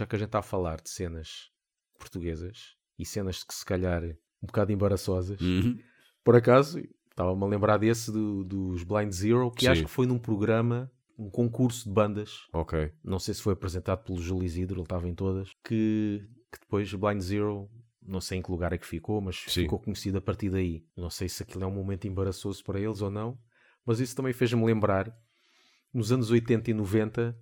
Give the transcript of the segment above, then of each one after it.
já que a gente está a falar de cenas portuguesas e cenas que se calhar um bocado embaraçosas, Uhum. por acaso, estava-me a lembrar desse do- dos Blind Zero, que acho Sim. que foi num programa, um concurso de bandas, Ok. não sei se foi apresentado pelo Júlio Isidro, ele estava em todas, que, que depois Blind Zero, não sei em que lugar é que ficou, mas Sim. ficou conhecido a partir daí. Não sei se aquilo é um momento embaraçoso para eles ou não, mas isso também fez-me lembrar, nos anos 80 e 90,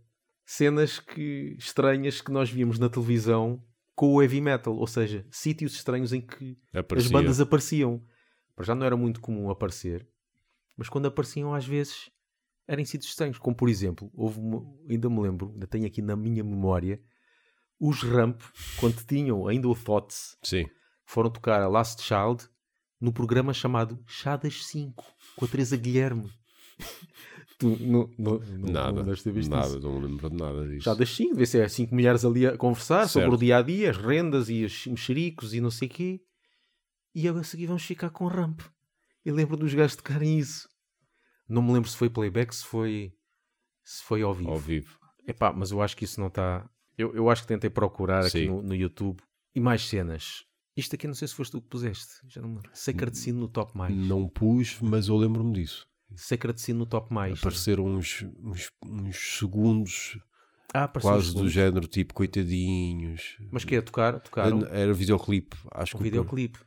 cenas que, estranhas que nós víamos na televisão com o heavy metal, ou seja, sítios estranhos em que Aparecia. as bandas apareciam. Já não era muito comum aparecer, mas quando apareciam às vezes eram sítios estranhos. Como por exemplo, houve uma- ainda me lembro, ainda tenho aqui na minha memória, os Ramp, quando tinham ainda o Thoughts, Sim. foram tocar a Last Child no programa chamado Chá das 5, com a Teresa Guilherme. Tu não, não, não, Nada. não nada. Não me lembro de nada disso. Chá das 5, vê se é 5 mulheres ali a conversar sobre Certo. o dia a dia, as rendas e os mexericos e não sei o quê. E a seguir vamos ficar com ramp. Eu lembro dos gajos tocarem isso. Não me lembro se foi playback, se foi, se foi ao vivo. Ao vivo. Epá, mas eu acho que isso não está. Eu, eu acho que tentei procurar aqui Sim. no, no YouTube e mais cenas. Isto aqui não sei se foste tu que puseste. Já não me. Sacred Sin no top mais. Não pus, mas eu lembro-me disso. Sin no top mais. Apareceram uns, uns, uns segundos Ah, quase os do segundos. género tipo coitadinhos. Mas que é tocar? Tocaram Era, era videoclipe, acho um que videoclipe.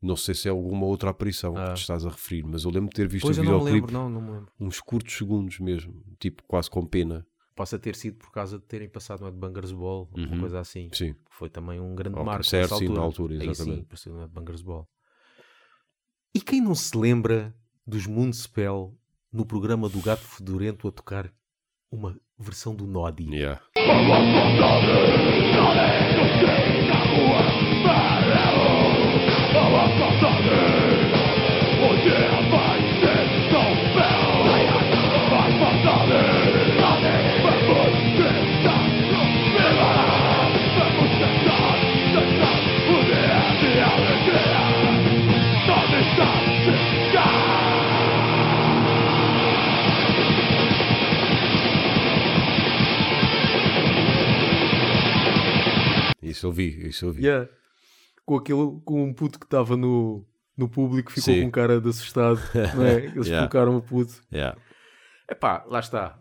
não sei se é alguma outra aparição Ah. que te estás a referir, mas eu lembro de ter visto Pois o eu não videoclipe lembro, não, não lembro. uns curtos segundos mesmo, tipo quase com pena. Possa ter sido por causa de terem passado no Headbangers Ball, ou uma Uhum. coisa assim. Sim, Foi também um grande Ok, marco certo, nessa sim, altura. na altura, Aí sim, exatamente. apareceu no Headbangers Ball. E quem não se lembra dos Moonspell no programa do Gato Fedorento a tocar uma versão do Noddy? yeah. Vi, isso eu vi. Yeah. Com aquele, com um puto que estava no, no público, ficou Sim. com cara de assustado, não é? Eles Yeah. colocaram o puto. Yeah. Epá, lá está.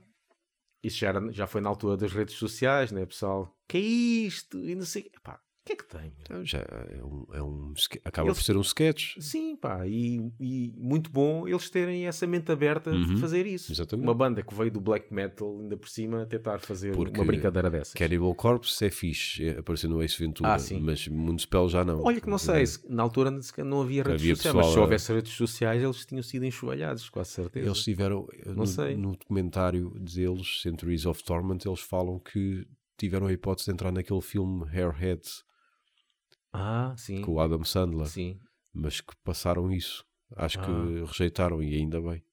Isso já, era- já foi na altura das redes sociais, né, pessoal? Que é isto? E não sei. Epá, o que é que tem? Então, já é um, é um acaba Eles- por ser um sketch. Sim, pá, e, e muito bom eles terem essa mente aberta Uhum, de fazer isso. exatamente. Uma banda que veio do black metal, ainda por cima, tentar fazer Porque uma brincadeira dessas. Cannibal Corpse é fixe, é, apareceu no Ace Ventura, Ah, sim. mas Municipal já não. Olha que não sei, se- na altura não não havia redes Havia sociais, mas se a- houvesse redes sociais eles tinham sido enxovalhados, quase certeza. Eles tiveram, no, sei. no documentário deles, Centuries of Torment, eles falam que tiveram a hipótese de entrar naquele filme Hairheads Ah, sim. com o Adam Sandler, Sim. mas que passaram isso. Acho Ah. que rejeitaram e ainda bem.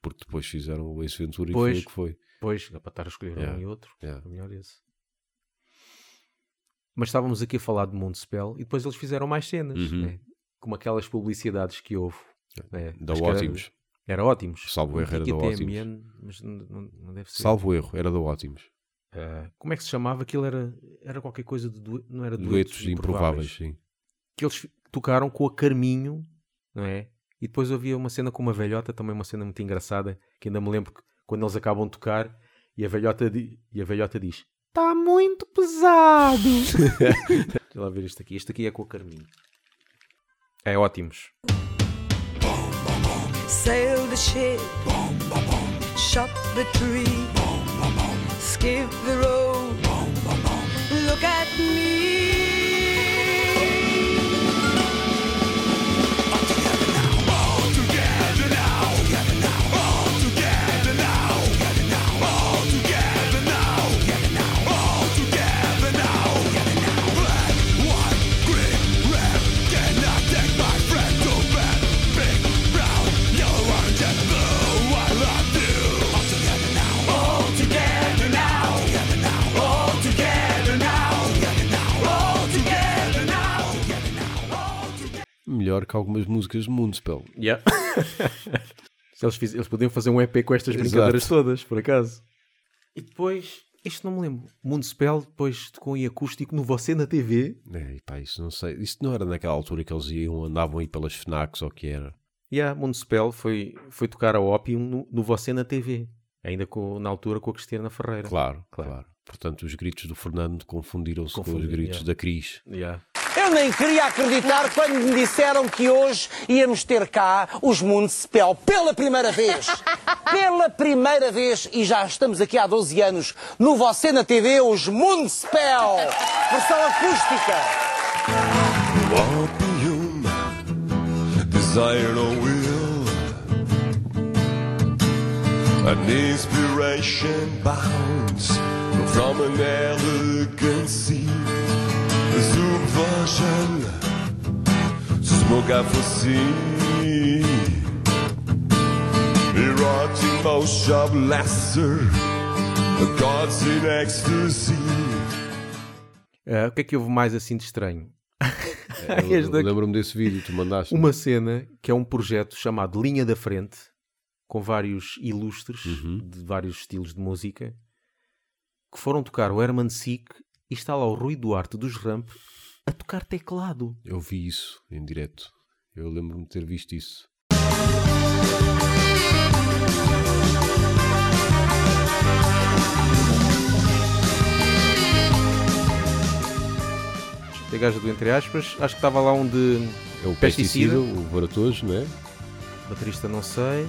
Porque- depois fizeram o Ace Ventura e Pois. foi o que foi. Pois, dá para estar a escolher Yeah. um e outro. Yeah. É melhor esse. Mas estávamos aqui a falar de Moonspell e depois eles fizeram mais cenas, Uhum. né? como aquelas publicidades que houve. né? Da que era- Ótimos. Era ótimos. Salvo erro, era da Ótimos. Mas não- não deve ser. Salvo erro, era da Ótimos. Ah, como é que se chamava? Aquilo era, era qualquer coisa de due- não era Duetos improváveis, sim. Que eles tocaram com a Carminho, não é? E depois havia uma cena com uma velhota, também uma cena muito engraçada, que ainda me lembro que quando eles acabam de tocar e a velhota, di- e a velhota diz: Está muito pesado. Deixa lá ver isto aqui. Isto aqui é com a Carminho. É ótimos. Sail the ship, shot the tree, skip the road. Look at me. Melhor que algumas músicas de Moonspell. Yeah. eles, fiz- eles podiam fazer um EP com estas Exato. brincadeiras todas, por acaso. E depois Isto não me lembro. Municipal depois tocou em acústico no Você na TV. É, e pá, isso não sei. Isso não era naquela altura que eles iam, andavam aí pelas FNACs ou o que era. E a Municipal foi, foi tocar a Opium no, no Você na TV. Ainda com, na altura com a Cristiana Ferreira. Claro, Claro. claro. Portanto, os gritos do Fernando confundiram-se com os gritos yeah. da Cris. Yeah. Eu nem queria acreditar quando me disseram que hoje íamos ter cá os Municipal pela primeira vez. Pela primeira vez, e já estamos aqui há 12 anos, no Você na TV, os Municipal. Versão acústica. Opium, desire or will, an inspiration bounds from an elegant sea, smoke out for sea, erotic of lesser, gods in ecstasy. Ah, o que é que houve mais assim de estranho? Lembro-me desse vídeo, tu mandaste. Uma cena que é um projeto chamado Linha da Frente, com vários ilustres Uhum. de vários estilos de música, que foram tocar o Herman Sick e está lá o Rui Duarte dos Ramp a tocar teclado. Eu vi isso em direto. Eu lembro-me de ter visto isso. Tem gajo do entre aspas, acho que estava lá um de É o Pesticida. pesticida, o Baratojo, não é? baterista, não sei.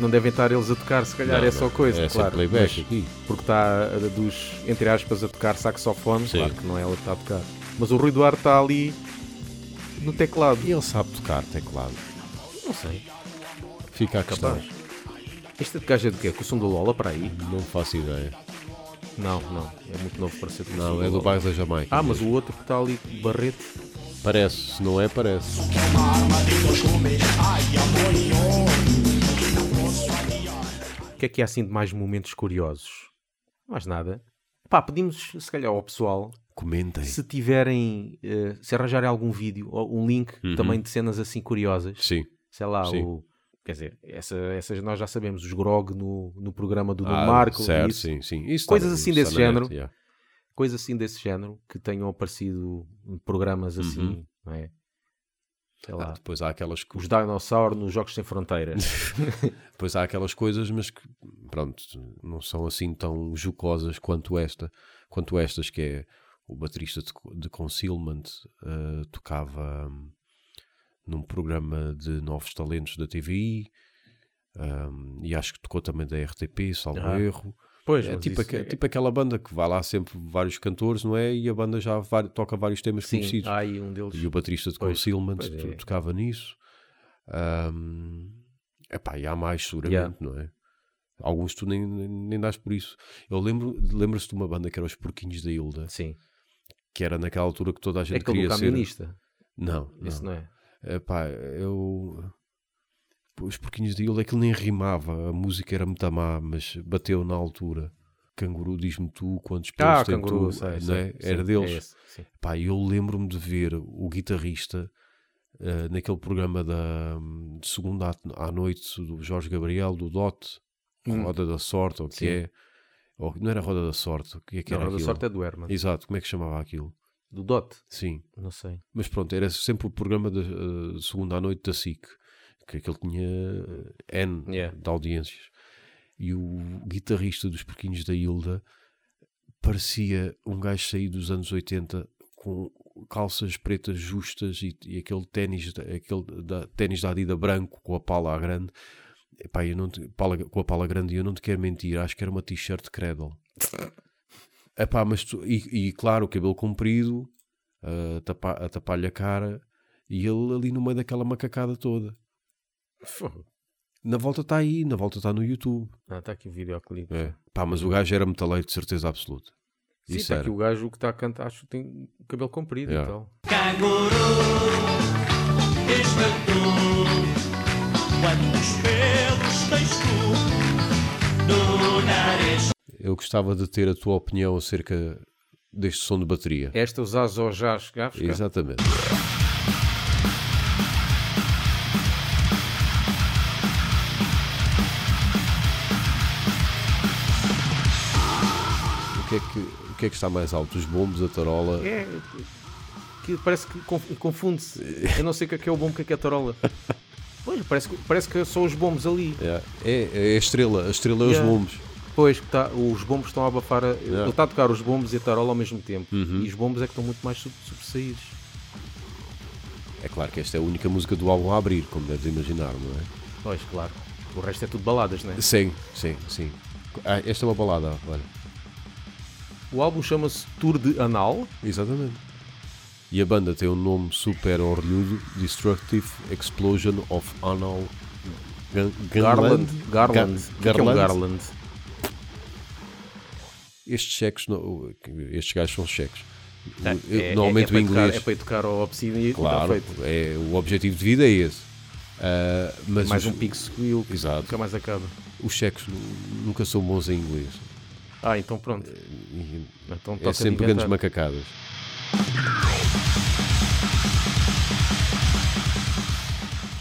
Não devem estar eles a tocar, se calhar Não, é só não. coisa, É só claro. playback aqui. porque está a- dos, entre aspas, a tocar saxofone, Sim. claro que não é ele que está a tocar. Mas o Rui Duarte está ali no teclado. E ele sabe tocar teclado. Não sei, Fica a capaz. Este gajo é de quê? Com o som do Lola para aí? Não faço ideia. Não, não. É muito novo para ser com o som Não, é do bairro da Jamaica. Ah, mas o outro que está ali, Barreto. Parece, se não é, parece. O que é que há assim de mais momentos curiosos? Mais nada. Pá, pedimos se calhar ao pessoal Comentem. se tiverem, eh, se arranjarem algum vídeo ou um link Uhum. também de cenas assim curiosas. Sim. Sei lá, Sim. o. Quer dizer, essa, essas nós já sabemos, os grog no, no programa do Nuno Ah, Marco. certo, isso. sim, sim. Isso Coisas assim desse net, género. yeah. Coisas assim desse género que tenham aparecido em programas assim, Uhum. não é? Sei Ah, lá. depois há aquelas co- Os dinossauros nos Jogos Sem Fronteiras. Depois há aquelas coisas, mas que, pronto, não são assim tão jocosas quanto esta, quanto estas, que é o baterista de, de Concealment eh, tocava hum, num programa de novos talentos da TVI hum, e acho que tocou também da RTP, salvo Ah, erro. Pois, É tipo, isso é- tipo aquela banda que vai lá sempre vários cantores, não é? E a banda já vai- toca vários temas Sim, conhecidos. aí um deles. E o baterista de Pois, Concealment pois é. tocava nisso. Ahm, epá, e há mais, seguramente, não é? Alguns tu nem, nem, nem dás por isso. Eu lembro, lembro-se de uma banda que era os Porquinhos da Hilda, Sim. Que era naquela altura que toda a É gente aquele queria ser. camionista. Não, não. não é? Epá, eu. Os Porquinhos da Hilda, aquilo nem rimava, a música era muito má, mas bateu na altura. Canguru, diz-me tu quantos pelos Ah, tem canguru, tu, sei, não sei, é? sim, Era deles. é esse, sim. Pá, eu lembro-me de ver o guitarrista eh, naquele programa da, de segunda à, à noite do Jorge Gabriel, do Dot, Hum. Roda da Sorte, ou o que é? Ou, não era Roda da Sorte, o que é que Não, era a da aquilo? sorte é do Herman. Exato, como é que chamava aquilo? Do Dot. Sim, Não sei. mas pronto, era sempre o programa de eh, segunda à noite da SIC, que aquele tinha eh, N Yeah. de audiências. E o guitarrista dos Porquinhos da Hilda parecia um gajo saído dos anos 80 com calças pretas justas e, e aquele ténis aquele da, ténis da Adidas branco com a pala à grande Epá, eu não te- pala- com a pala grande e eu não te quero mentir acho que era uma t-shirt Cradle Epá, mas tu- e, e claro o cabelo comprido a, tapa, a tapar-lhe a cara e ele ali no meio daquela macacada toda na volta está aí, na volta está no YouTube Ah, está aqui o videoclipe. é. Pá, mas o gajo era metaleiro de certeza absoluta Sim, Isso está aqui o gajo que está a cantar, acho que tem cabelo comprido Yeah. e tal. Quantos pelos tens nariz? Eu gostava de ter a tua opinião acerca deste som de bateria. Esta os Azos já chegaves cá? Exatamente. que é que, o que é que está mais alto? Os bombos, a tarola? É. Que parece que conf- confunde-se. Eu não sei o que é que é o bombo, o que é que é a tarola. Pois, parece, que- parece que são os bombos ali. É, é, é a estrela, a estrela é os Yeah. bombos. Pois, que tá, os bombos estão a abafar. A, Ele está a tocar os bombos e a tarola ao mesmo tempo. Uhum. E os bombos é que estão muito mais sobressaídos. É claro que esta é a única música do álbum a abrir, como deves imaginar, não é? Pois, claro. O resto é tudo baladas, né? Sim, sim, sim. Ah, esta é uma balada, olha. O álbum chama-se Tour de Anal. Exatamente. E a banda tem um nome super orlhudo: Destructive Explosion of Anal Garland. Garland. Ga- O que é é um Garland? Estes cheques, não- estes gajos são cheques. É, é- Normalmente é para o inglês. Tocar, é para tocar ao Obsidian e está Claro, feito. é, o objetivo de vida é esse. Ah, mas Mais os, um Pix Squeal que Exato. nunca mais acaba. os cheques nu- nunca são bons em inglês. Ah, então pronto. E Então é sempre grandes macacadas.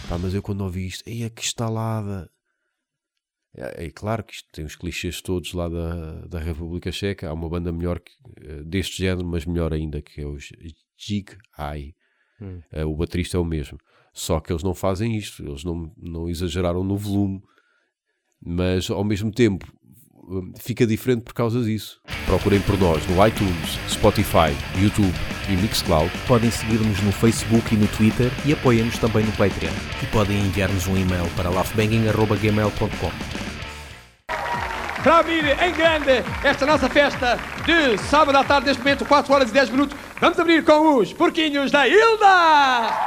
Pá, mas eu quando ouvi isto, ei, é que estalada. É, é claro que isto tem os clichês todos lá da, da República Checa. Há uma banda melhor que, eh, deste género, mas melhor ainda, que é os Jig Eye. Hum. Eh, o baterista é o mesmo. Só que eles não fazem isto, eles não, não exageraram no volume, mas ao mesmo tempo fica diferente por causa disso. Procurem por nós no iTunes, Spotify, YouTube e Mixcloud. Podem seguir-nos no Facebook e no Twitter e apoiem-nos também no Patreon. E podem enviar-nos um e-mail para laughbanging.gmail.com para abrir em grande esta nossa festa de sábado à tarde, neste momento, 4 horas e 10 minutos. Vamos abrir com os porquinhos da Hilda!